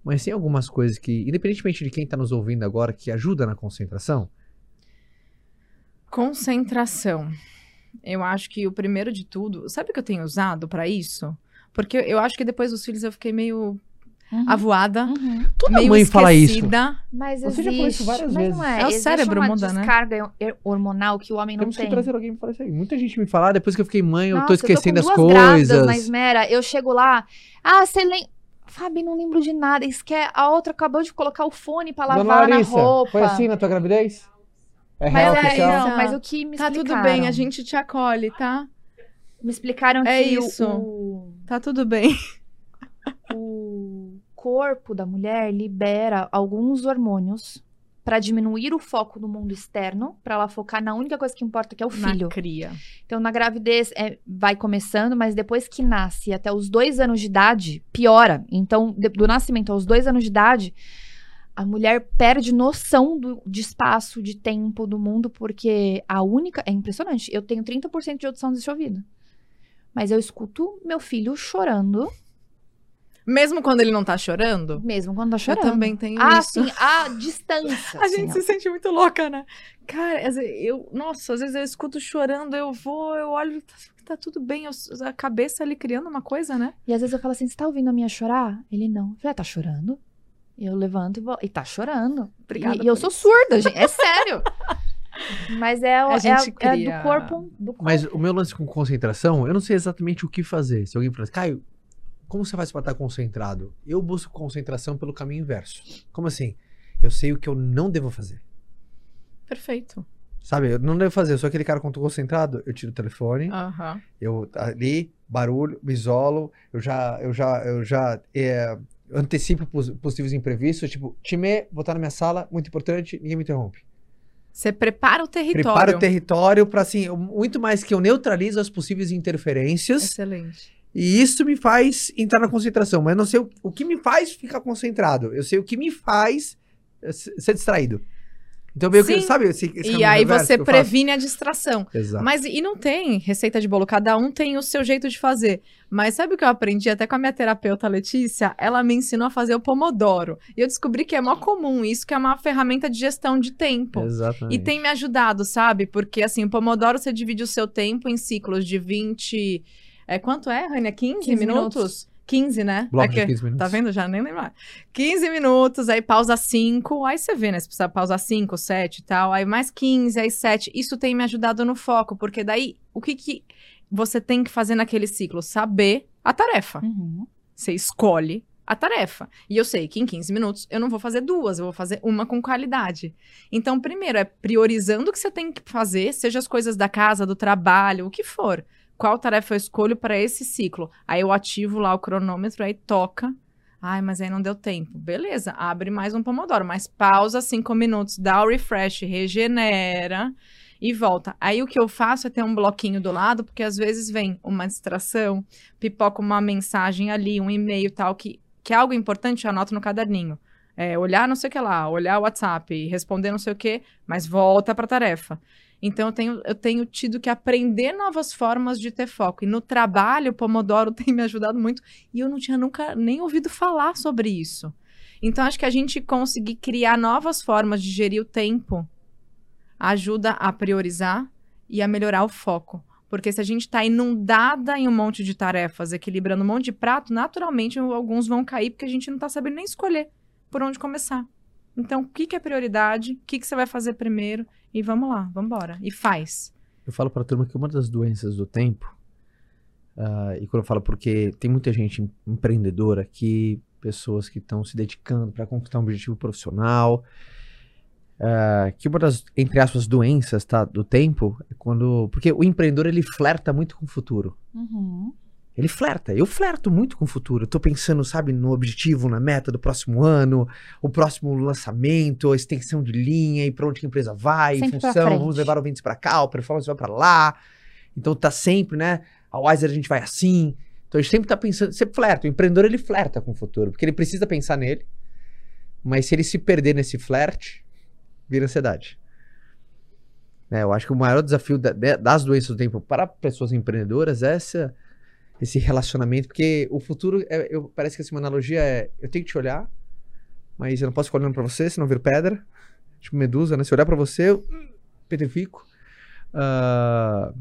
Mas tem algumas coisas que, independentemente de quem está nos ouvindo agora, que ajuda na concentração. Concentração. Eu acho que o primeiro de tudo, sabe o que eu tenho usado pra isso? Porque eu acho que depois dos filhos eu fiquei meio Uhum. avoada, Uhum. Toda meio mãe fala isso. esquecida. Mas Você já falou isso várias mas vezes. não é. É o existe cérebro uma muda, né? descarga hormonal que o homem não Temos que tem. trazer alguém pra falar isso aí. Muita gente me fala, ah, depois que eu fiquei mãe, eu Nossa, tô esquecendo eu tô as coisas. na Esmera, eu chego lá, ah, você lembra... Fabi, não lembro de nada. Isso que é- a outra acabou de colocar o fone pra lavar Dona na Larissa, roupa. foi assim na tua gravidez? É Mas real é, oficial? não, mas o que me Tá explicaram... tudo bem, a gente te acolhe, tá? Me explicaram É que isso. O, Tá tudo bem. *laughs* o, corpo da mulher libera alguns hormônios para diminuir o foco do mundo externo, para ela focar na única coisa que importa, que é o filho. Na cria. Então, na gravidez, é, vai começando, mas depois que nasce até os dois anos de idade, piora. Então, de- do nascimento aos dois anos de idade, a mulher perde noção do, de espaço, de tempo, do mundo, porque a única. É impressionante. Eu tenho 30% de audição desse ouvido. Mas eu escuto meu filho chorando, Mesmo quando ele não tá chorando, mesmo quando tá chorando. eu também tenho Ah, isso. sim, a distância. *laughs* A assim, gente ó. se sente muito louca, né? Cara, eu, nossa, às vezes eu escuto chorando, eu vou, eu olho, tá, tá tudo bem, eu- a cabeça ali criando uma coisa, né? E às vezes eu falo assim: você tá ouvindo a minha chorar? Ele não. Eu falei, ah, tá chorando? Eu levanto e vou. E tá chorando. Obrigada E, e eu por sou isso. surda, gente. É sério. *laughs* Mas é, o- A é, gente é cria- do corpo. Do corpo. Mas o meu lance com concentração, eu não sei exatamente o que fazer. Se alguém falar assim, Caio, como você faz pra estar concentrado? Eu busco concentração pelo caminho inverso. Como assim? Eu sei o que eu não devo fazer. Perfeito. Sabe, eu não devo fazer. Eu sou aquele cara quando tô concentrado, eu tiro o telefone, eu ali, barulho, me isolo, eu já, eu já, eu já é, antecipo pos- possíveis imprevistos, tipo, time, vou estar na minha sala, muito importante, ninguém me interrompe. Você prepara o território. Prepara o território para assim, muito mais que eu neutralizo as possíveis interferências. Excelente. E isso me faz entrar na concentração, mas eu não sei o, o que me faz ficar concentrado. Eu sei o que me faz eh, se- ser distraído. Então, meio que, Sim. sabe? Esse, esse E aí você que previne a distração. Exato. Mas e não tem receita de bolo, cada um tem o seu jeito de fazer. Mas sabe o que eu aprendi até com a minha terapeuta Letícia? Ela me ensinou a fazer o pomodoro. E eu descobri que é mó comum isso, que é uma ferramenta de gestão de tempo. Exatamente. E tem me ajudado, sabe? Porque assim, o Pomodoro você divide o seu tempo em ciclos de 20. É, quanto é, Rania? 15, 15 minutos? minutos. 15, né? Bloco É que- de 15 minutos. Tá vendo? Já nem lembro. mais. 15 minutos, aí pausa 5, aí você vê, né? Você precisa pausar 5, 7 e tal, aí mais 15, aí 7. Isso tem me ajudado no foco, porque daí o que, que você tem que fazer naquele ciclo? Saber a tarefa. Uhum. Você escolhe a tarefa. E eu sei que em 15 minutos eu não vou fazer duas, eu vou fazer uma com qualidade. Então, primeiro é priorizando o que você tem que fazer, seja as coisas da casa, do trabalho, o que for. Qual tarefa eu escolho para esse ciclo? Aí eu ativo lá o cronômetro, aí toca. Ai, mas aí não deu tempo. Beleza, abre mais um pomodoro, mas pausa cinco minutos, dá o refresh, regenera e volta. Aí o que eu faço é ter um bloquinho do lado, porque às vezes vem uma distração, pipoca uma mensagem ali, um e-mail tal, que, que é algo importante, eu anoto no caderninho. É, olhar não sei o que lá, olhar o WhatsApp, responder não sei o que, mas volta para a tarefa. Então eu tenho, eu tenho tido que aprender novas formas de ter foco. E no trabalho, o Pomodoro *laughs* tem me ajudado muito. E eu não tinha nunca nem ouvido falar sobre isso. Então acho que a gente conseguir criar novas formas de gerir o tempo ajuda a priorizar e a melhorar o foco. Porque se a gente está inundada em um monte de tarefas, equilibrando um monte de prato, naturalmente alguns vão cair porque a gente não está sabendo nem escolher por onde começar. Então, o que, que é prioridade? O que, que você vai fazer primeiro? E vamos lá, vamos embora. E faz. Eu falo pra turma que uma das doenças do tempo, ah, e quando eu falo porque tem muita gente em- empreendedora aqui, pessoas que estão se dedicando para conquistar um objetivo profissional, ah, que uma das, entre aspas, doenças tá, do tempo é quando. Porque o empreendedor ele flerta muito com o futuro. Uhum. Ele flerta. Eu flerto muito com o futuro. Eu tô pensando, sabe, no objetivo, na meta do próximo ano, o próximo lançamento, a extensão de linha e pra onde que a empresa vai, em Sempre função, vamos levar o vendas pra cá, o performance vai pra lá. Então tá sempre, né? A Wiser a gente vai assim. Então a gente sempre tá pensando, sempre flerta. O empreendedor ele flerta com o futuro, porque ele precisa pensar nele. Mas se ele se perder nesse flerte, vira ansiedade. É, eu acho que o maior desafio da- das doenças do tempo para pessoas empreendedoras é essa, esse relacionamento, porque o futuro, é- eu, parece que assim, uma analogia é, eu tenho que te olhar, mas eu não posso ficar olhando pra você, senão eu viro pedra, tipo medusa, né? Se eu olhar pra você, eu petrifico. Ah,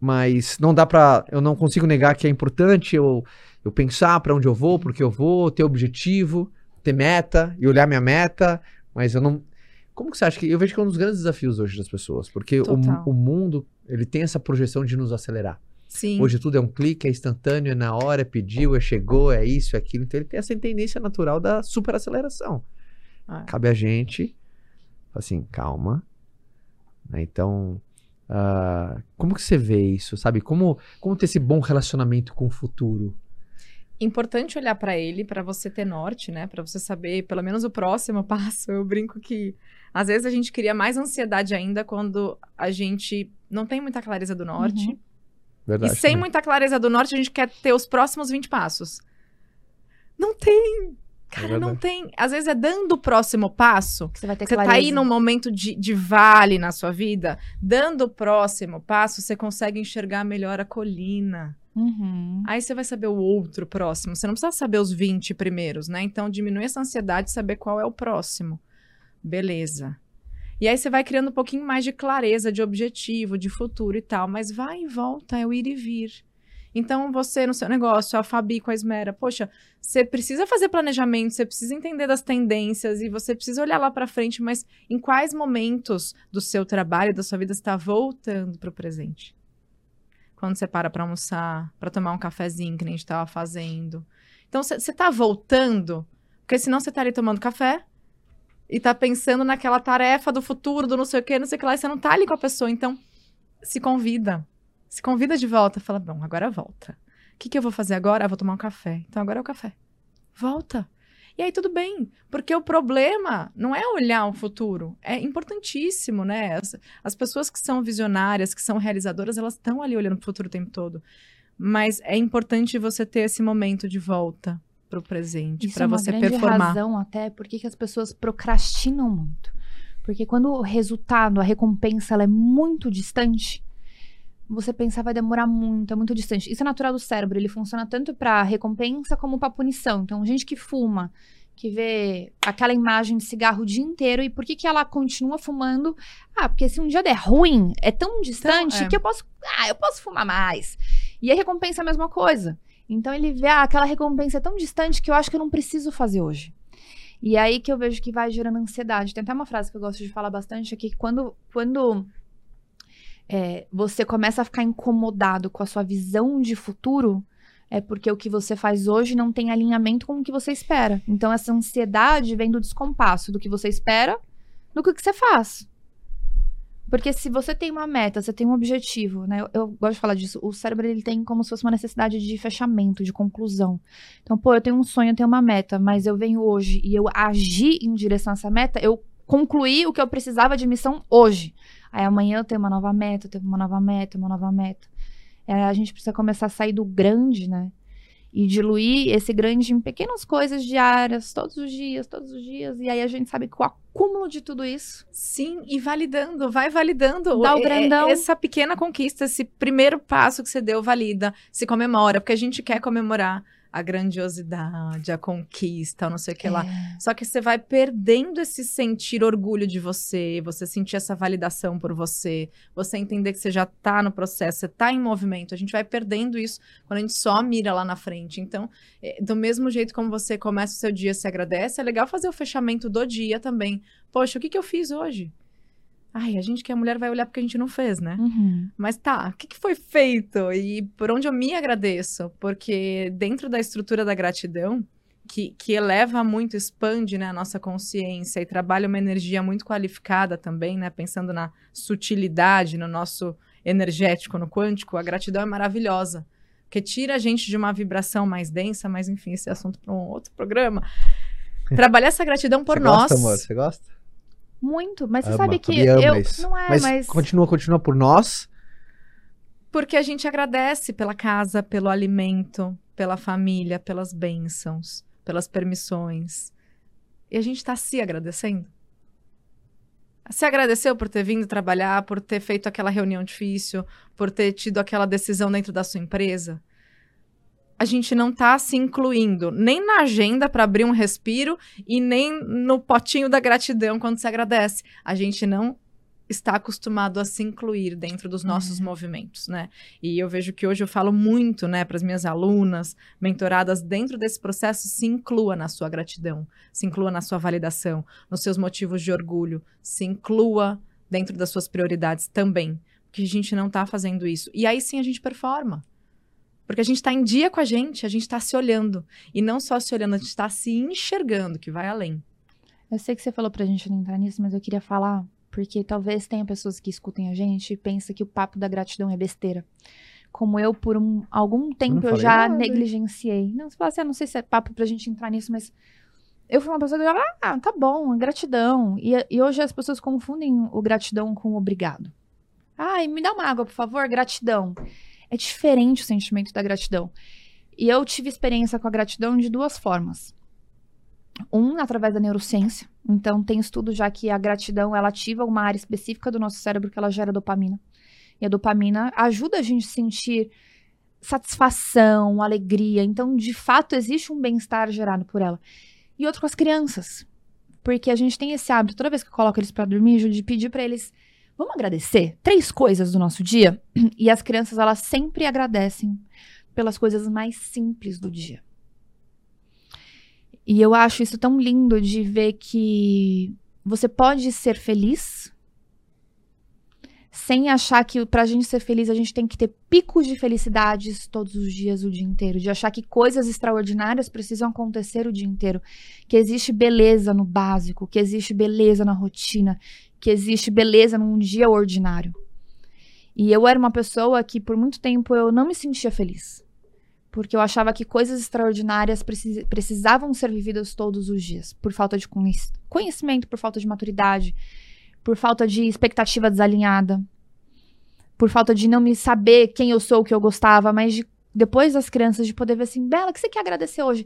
mas não dá pra, eu não consigo negar que é importante eu, eu pensar pra onde eu vou, porque eu vou, ter objetivo, ter meta e olhar minha meta, mas eu não... Como que você acha que... Eu vejo que é um dos grandes desafios hoje das pessoas, porque o, o mundo, ele tem essa projeção de nos acelerar. Sim. Hoje tudo é um clique, é instantâneo, é na hora, é pediu, é chegou, é isso, é aquilo. Então ele tem essa tendência natural da superaceleração. Ah. Cabe a gente, assim, calma. né? Então, ah, como que você vê isso, sabe? Como, como ter esse bom relacionamento com o futuro? importante olhar para ele, para você ter norte, né? Para você saber pelo menos o próximo *laughs* passo. Eu brinco que às vezes a gente cria mais ansiedade ainda quando a gente não tem muita clareza do norte. Uhum. Verdade. E sem né? muita clareza do norte, a gente quer ter os próximos 20 passos. Não tem. Cara, não verdade. tem. Às vezes é dando o próximo passo. Que você vai ter Você tá aí num momento de, de vale na sua vida, dando o próximo passo, você consegue enxergar melhor a colina. Uhum. Aí você vai saber o outro próximo. Você não precisa saber os 20 primeiros, né? Então diminui essa ansiedade de saber qual é o próximo. Beleza. E aí você vai criando um pouquinho mais de clareza de objetivo, de futuro e tal, mas vai e volta, é o ir e vir. Então você no seu negócio, a Fabi com a Esmera, poxa, você precisa fazer planejamento, você precisa entender das tendências e você precisa olhar lá para frente, mas em quais momentos do seu trabalho, da sua vida está voltando para o presente? Quando você para para almoçar, para tomar um cafezinho que nem a gente estava fazendo. Então você está voltando, porque senão você tá ali tomando café e tá pensando naquela tarefa do futuro, do não sei o que, não sei o que lá, e você não tá ali com a pessoa. Então, se convida. Se convida de volta. Fala, bom, agora volta. O que, que eu vou fazer agora? Ah, vou tomar um café. Então agora é o café. Volta. E aí tudo bem, porque o problema não é olhar o futuro, é importantíssimo, né? As, as pessoas que são visionárias, que são realizadoras, elas estão ali olhando para o futuro o tempo todo. Mas é importante você ter esse momento de volta para o presente, Isso para é você performar. razão até porque que as pessoas procrastinam muito. Porque quando o resultado, a recompensa, ela é muito distante, você pensar vai demorar muito, é muito distante. Isso é natural do cérebro, ele funciona tanto para recompensa como para punição. Então, gente que fuma, que vê aquela imagem de cigarro o dia inteiro e por que que ela continua fumando? Ah, porque se um dia der ruim, é tão distante é. que eu posso, ah, eu posso fumar mais. E a recompensa é a mesma coisa. Então ele vê, ah, aquela recompensa é tão distante que eu acho que eu não preciso fazer hoje. E aí que eu vejo que vai gerando ansiedade. Tem até uma frase que eu gosto de falar bastante aqui, que quando, quando é, você começa a ficar incomodado com a sua visão de futuro, é porque o que você faz hoje não tem alinhamento com o que você espera. Então essa ansiedade vem do descompasso do que você espera do que você faz. Porque se você tem uma meta, você tem um objetivo, né? Eu, eu gosto de falar disso. O cérebro ele tem como se fosse uma necessidade de fechamento, de conclusão. Então, pô, eu tenho um sonho, eu tenho uma meta, mas eu venho hoje e eu agi em direção a essa meta, eu concluí o que eu precisava de missão hoje. Aí amanhã eu tenho uma nova meta, eu tenho uma nova meta, uma nova meta. É, a gente precisa começar a sair do grande, né? E diluir esse grande em pequenas coisas diárias, todos os dias, todos os dias. E aí a gente sabe que o acúmulo de tudo isso Sim, e validando, vai validando. Dá o grandão. Essa pequena conquista, esse primeiro passo que você deu, valida, se comemora, porque a gente quer comemorar a grandiosidade, a conquista, não sei o que lá. É. Só que você vai perdendo esse sentir orgulho de você, você sentir essa validação por você, você entender que você já tá no processo, você tá em movimento. A gente vai perdendo isso quando a gente só mira lá na frente. Então, é, do mesmo jeito como você começa o seu dia, se agradece, é legal fazer o fechamento do dia também. Poxa, o que, que eu fiz hoje? Ai, a gente que é mulher vai olhar porque a gente não fez, né? Uhum. Mas tá, o que, que foi feito e por onde eu me agradeço? Porque dentro da estrutura da gratidão, que, que eleva muito, expande né, a nossa consciência e trabalha uma energia muito qualificada também, né? Pensando na sutilidade, no nosso energético, no quântico, a gratidão é maravilhosa. Porque tira a gente de uma vibração mais densa, mas enfim, esse é assunto para um outro programa. Trabalhar essa gratidão por Você nós. gosta, amor? Você gosta? Muito, mas você Ama, sabe que eu não é, mas, mas, continua, continua por nós. Porque a gente agradece pela casa, pelo alimento, pela família, pelas bênçãos, pelas permissões. E a gente está se agradecendo. Se agradeceu por ter vindo trabalhar, por ter feito aquela reunião difícil, por ter tido aquela decisão dentro da sua empresa. A gente não está se incluindo nem na agenda para abrir um respiro e nem no potinho da gratidão quando se agradece. A gente não está acostumado a se incluir dentro dos nossos movimentos, né? E eu vejo que hoje eu falo muito, né, para as minhas alunas, mentoradas, dentro desse processo, se inclua na sua gratidão, se inclua na sua validação, nos seus motivos de orgulho, se inclua dentro das suas prioridades também, porque a gente não está fazendo isso. E aí sim a gente performa. Porque a gente está em dia com a gente, a gente está se olhando. E não só se olhando, a gente está se enxergando, que vai além. eu sei que você falou pra gente não entrar nisso, mas eu queria falar, porque talvez tenha pessoas que escutem a gente e pensam que o papo da gratidão é besteira. como eu, por um- algum tempo, eu já nada, negligenciei. Não, você fala assim, ah, não sei se é papo pra gente entrar nisso, mas eu fui uma pessoa que eu já, ah, tá bom, gratidão. E, e hoje as pessoas confundem o gratidão com o obrigado. Ai, me dá uma água, por favor, gratidão. É diferente o sentimento da gratidão. E eu tive experiência com a gratidão de duas formas. Um, através da neurociência. Então, tem estudo já que a gratidão, ela ativa uma área específica do nosso cérebro que ela gera dopamina. E a dopamina ajuda a gente a sentir satisfação, alegria. Então, de fato, existe um bem-estar gerado por ela. E outro com as crianças. Porque a gente tem esse hábito, toda vez que eu coloco eles pra dormir, de pedir pra eles, vamos agradecer três coisas do nosso dia? *clears throat* E as crianças, elas sempre agradecem pelas coisas mais simples do dia. E eu acho isso tão lindo de ver que você pode ser feliz sem achar que pra gente ser feliz a gente tem que ter picos de felicidades todos os dias, o dia inteiro, de achar que coisas extraordinárias precisam acontecer o dia inteiro, que existe beleza no básico, que existe beleza na rotina, que existe beleza num dia ordinário. E eu era uma pessoa que por muito tempo eu não me sentia feliz. Porque eu achava que coisas extraordinárias precis- precisavam ser vividas todos os dias. Por falta de conhec- conhecimento, por falta de maturidade, por falta de expectativa desalinhada, por falta de não me saber quem eu sou, o que eu gostava, mas de, depois das crianças de poder ver assim, Bela, o que você quer agradecer hoje?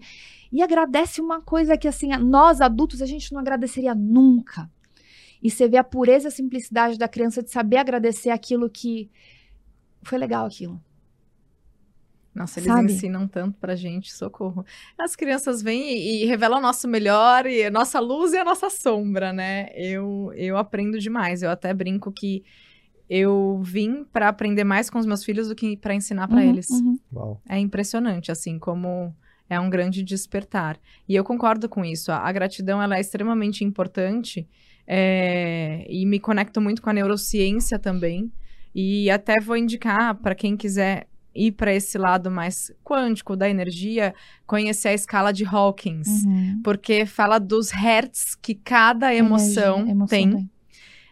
E agradece uma coisa que assim, nós adultos a gente não agradeceria nunca. E você vê a pureza e a simplicidade da criança de saber agradecer aquilo que foi legal aquilo. Nossa, eles Sabe? ensinam tanto pra gente, socorro. As crianças vêm e, e revelam o nosso melhor, e a nossa luz e a nossa sombra, né? Eu, eu aprendo demais. Eu até brinco que eu vim pra aprender mais com os meus filhos do que pra ensinar pra Uhum, eles. uhum. É impressionante, assim, como é um grande despertar. E eu concordo com isso. A, a gratidão, ela é extremamente importante é, e me conecto muito com a neurociência também. E até vou indicar para quem quiser ir para esse lado mais quântico da energia, conhecer a escala de Hawkins. Uhum. Porque fala dos hertz que cada emoção, Energia, emoção tem.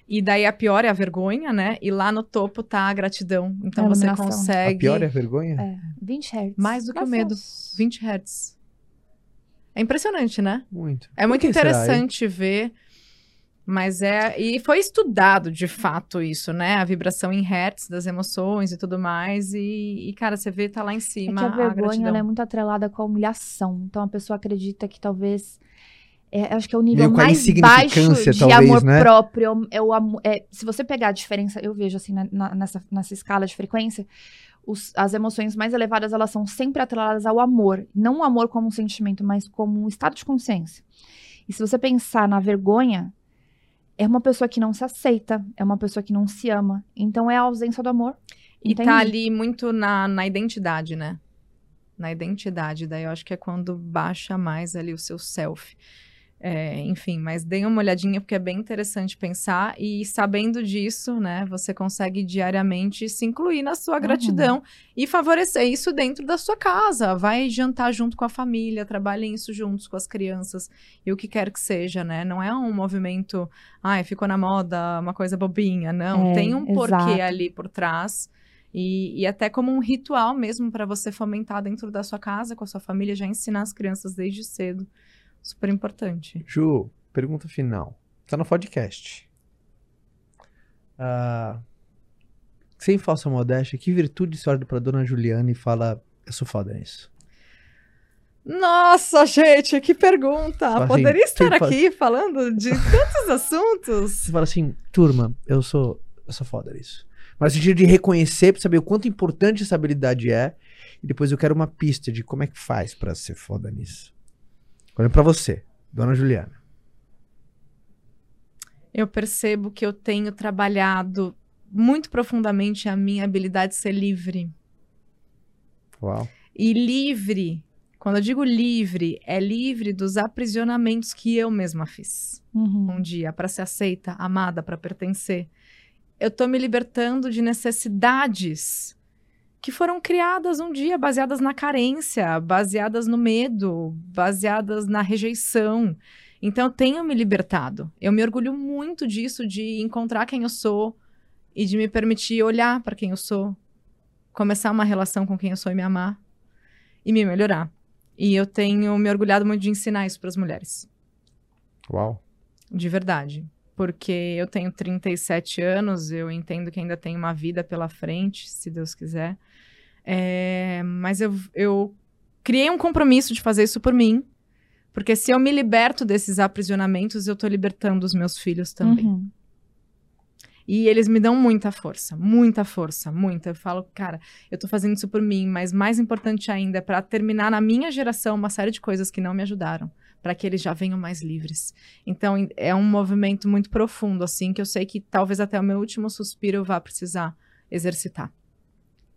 E daí a pior é a vergonha, né? E lá no topo tá a gratidão. Então A você consegue. A pior é a vergonha? É, 20 Hz. Mais do que o Mas medo. uns- 20 hertz. É impressionante, né? Muito. É muito que será, interessante ver. Mas é. E foi estudado de fato isso, né? A vibração em hertz das emoções e tudo mais. E, e, cara, você vê, tá lá em É cima. que a vergonha ela é muito atrelada com a humilhação. Então a pessoa acredita que talvez. É, acho que é o nível a mais baixo de talvez, amor né? próprio. É o, é, se você pegar a diferença, eu vejo assim, na- na- nessa, nessa escala de frequência, os- as emoções mais elevadas elas são sempre atreladas ao amor. Não o amor como um sentimento, mas como um estado de consciência. E se você pensar na vergonha, é uma pessoa que não se aceita, é uma pessoa que não se ama. Então é a ausência do amor. E Entende? tá ali muito na, na identidade, né? Na identidade. Daí eu acho que é quando baixa mais ali o seu self. É, enfim, mas deem uma olhadinha porque é bem interessante pensar e sabendo disso, né, você consegue diariamente se incluir na sua Uhum. gratidão e favorecer isso dentro da sua casa. Vai jantar junto com a família, trabalhem isso juntos com as crianças e o que quer que seja, né? Não é um movimento, ai, ficou na moda, uma coisa bobinha, não. É, Tem um porquê exato. ali por trás. E, e até como um ritual mesmo para você fomentar dentro da sua casa, com a sua família, já ensinar as crianças desde cedo. Super importante. Ju, pergunta final. Tá no podcast. Ah, sem falsa modéstia, que virtude você olha pra dona Juliana e fala, eu sou foda nisso? Nossa, gente, que pergunta! Assim, Poderia estar aqui falando de tantos assuntos. Você fala assim, turma, eu sou, eu sou foda nisso. Mas no sentido de reconhecer, pra saber o quanto importante essa habilidade é. E depois eu quero uma pista de como é que faz pra ser foda nisso. Olha pra você, dona Juliana. Eu percebo que eu tenho trabalhado muito profundamente a minha habilidade de ser livre. Uau. E livre, quando eu digo livre, é livre dos aprisionamentos que eu mesma fiz. Uhum. um dia para ser aceita, amada, para pertencer. Eu tô me libertando de necessidades que foram criadas um dia baseadas na carência, baseadas no medo, baseadas na rejeição. Então eu tenho me libertado. Eu me orgulho muito disso de encontrar quem eu sou e de me permitir olhar para quem eu sou começar uma relação com quem eu sou e me amar e me melhorar. E eu tenho me orgulhado muito de ensinar isso para as mulheres, Uau. de verdade. Porque eu tenho 37 anos, eu entendo que ainda tenho uma vida pela frente, se Deus quiser. É, mas eu, eu criei um compromisso de fazer isso por mim. Porque se eu me liberto desses aprisionamentos, eu tô libertando os meus filhos também. Uhum. E eles me dão muita força, muita força, muita. Eu falo, cara, eu tô fazendo isso por mim, mas mais importante ainda é para terminar na minha geração uma série de coisas que não me ajudaram, para que eles já venham mais livres. Então é um movimento muito profundo assim, que eu sei que talvez até o meu último suspiro eu vá precisar exercitar.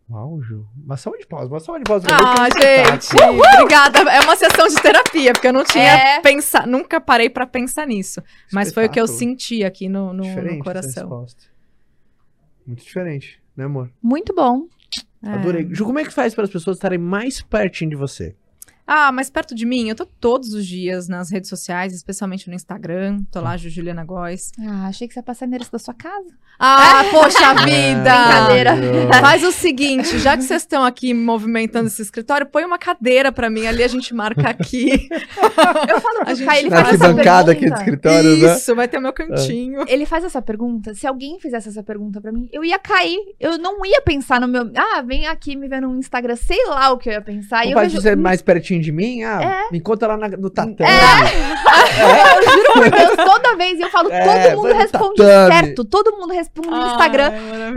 Uau, Ju. Uma salva de pausa, uma salva de pausa. Ah, gente, obrigada. É uma sessão de terapia, porque eu não tinha É. pensado, nunca parei para pensar nisso, mas foi o que eu Espetáculo. senti aqui no, no- Diferente no coração. resposta. Muito diferente, né, amor? Muito bom. É. Adorei. Ju, como é que faz para as pessoas estarem mais pertinho de você? Ah, mas perto de mim, eu tô todos os dias nas redes sociais, especialmente no Instagram. Tô lá, Ju Juliana Góes. Ah, achei que você ia passar endereço da sua casa. Ah, poxa *laughs* vida! Brincadeira. Faz o seguinte, já que vocês estão aqui movimentando esse escritório, põe uma cadeira pra mim ali, a gente marca aqui. Eu falo A pro gente- Caio, ele faz essa arquibancada aqui do pergunta. escritório, né? Isso, vai ter o meu cantinho. Ele faz essa pergunta. Se alguém fizesse essa pergunta pra mim, eu ia cair. Eu não ia pensar no meu. Ah, vem aqui me ver no Instagram. Sei lá o que eu ia pensar. E Não eu pode vejo. ser mais pertinho de mim? Ah, É. me conta lá na- no tatame. *laughs* Eu juro por Deus, toda vez eu falo, É, todo mundo responde tatame. certo. Todo mundo responde no Instagram.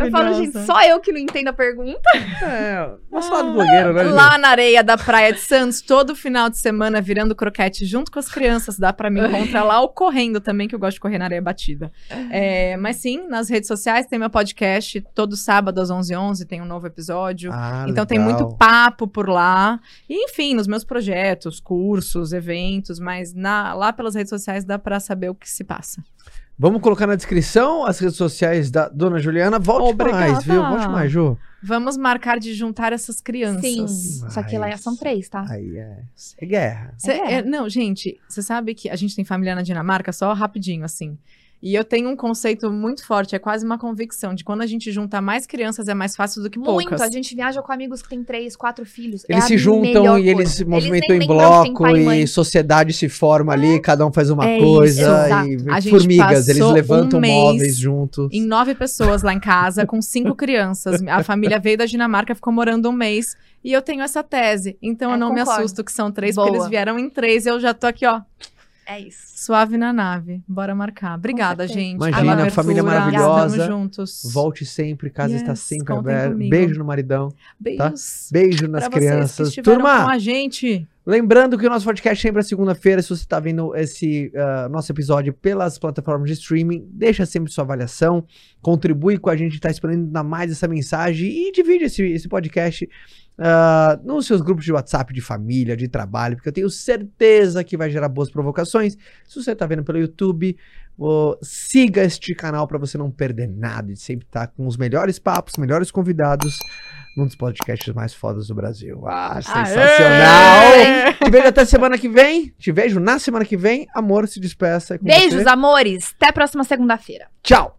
Eu falo, gente, só eu que não entendo a pergunta. É, nosso lado blogueiro, né? Lá na areia da Praia de Santos, todo final de semana virando croquete junto com as crianças. Dá pra me encontrar lá ou correndo também, que eu gosto de correr na areia batida. É, mas sim, nas redes sociais tem meu podcast. Todo sábado às 11h11 tem um novo episódio. Ah, Então tem legal. muito papo por lá. E, enfim, nos meus projetos, cursos, eventos, mas na- lá pelas redes sociais dá pra saber o que se passa. Vamos colocar na descrição as redes sociais da Dona Juliana. Volte Obrigada. mais, viu? Volte mais, Ju. Vamos marcar de juntar essas crianças. Sim. Só que lá Mas- são três, tá? Aí é, é guerra. Cê- É. é, não, gente, você sabe que a gente tem família na Dinamarca, só rapidinho, assim. E eu tenho um conceito muito forte, é quase uma convicção, de quando a gente junta mais crianças é mais fácil do que Muito. poucas. A gente viaja com amigos que têm três, quatro filhos. É Eles a se juntam e eles se movimentam nem em bloco e e sociedade se forma ali, cada um faz uma É coisa isso, e formigas, eles levantam um móveis juntos. Em nove pessoas lá em casa, com cinco crianças. A família veio da Dinamarca, ficou morando um mês. E eu tenho essa tese. Então eu É, não me concordo. assusto que são três, porque Boa. eles vieram em três e eu já tô aqui, ó, É isso. suave na nave. Bora marcar. Obrigada, gente. Imagina, família maravilhosa. Estamos juntos. Volte sempre, casa está Yes, sempre contem aberta. comigo. Beijo no maridão, Beijos. beijo nas pra vocês que crianças. Turma, com a gente. Lembrando que o nosso podcast sempre é segunda-feira. Se você está vendo esse ah, nosso episódio pelas plataformas de streaming, deixa sempre sua avaliação, contribui com a gente, está expandindo ainda mais essa mensagem e divide esse, esse podcast ah, nos seus grupos de WhatsApp, de família, de trabalho, porque eu tenho certeza que vai gerar boas provocações. Se você está vendo pelo YouTube, siga este canal para você não perder nada e sempre estar com os melhores papos, melhores convidados. Num dos podcasts mais fodas do Brasil. Ah, sensacional! Aê! Te vejo até semana que vem. Te vejo na semana que vem. Amor, se despeça. Beijos, você. amores. Até a próxima segunda-feira. Tchau.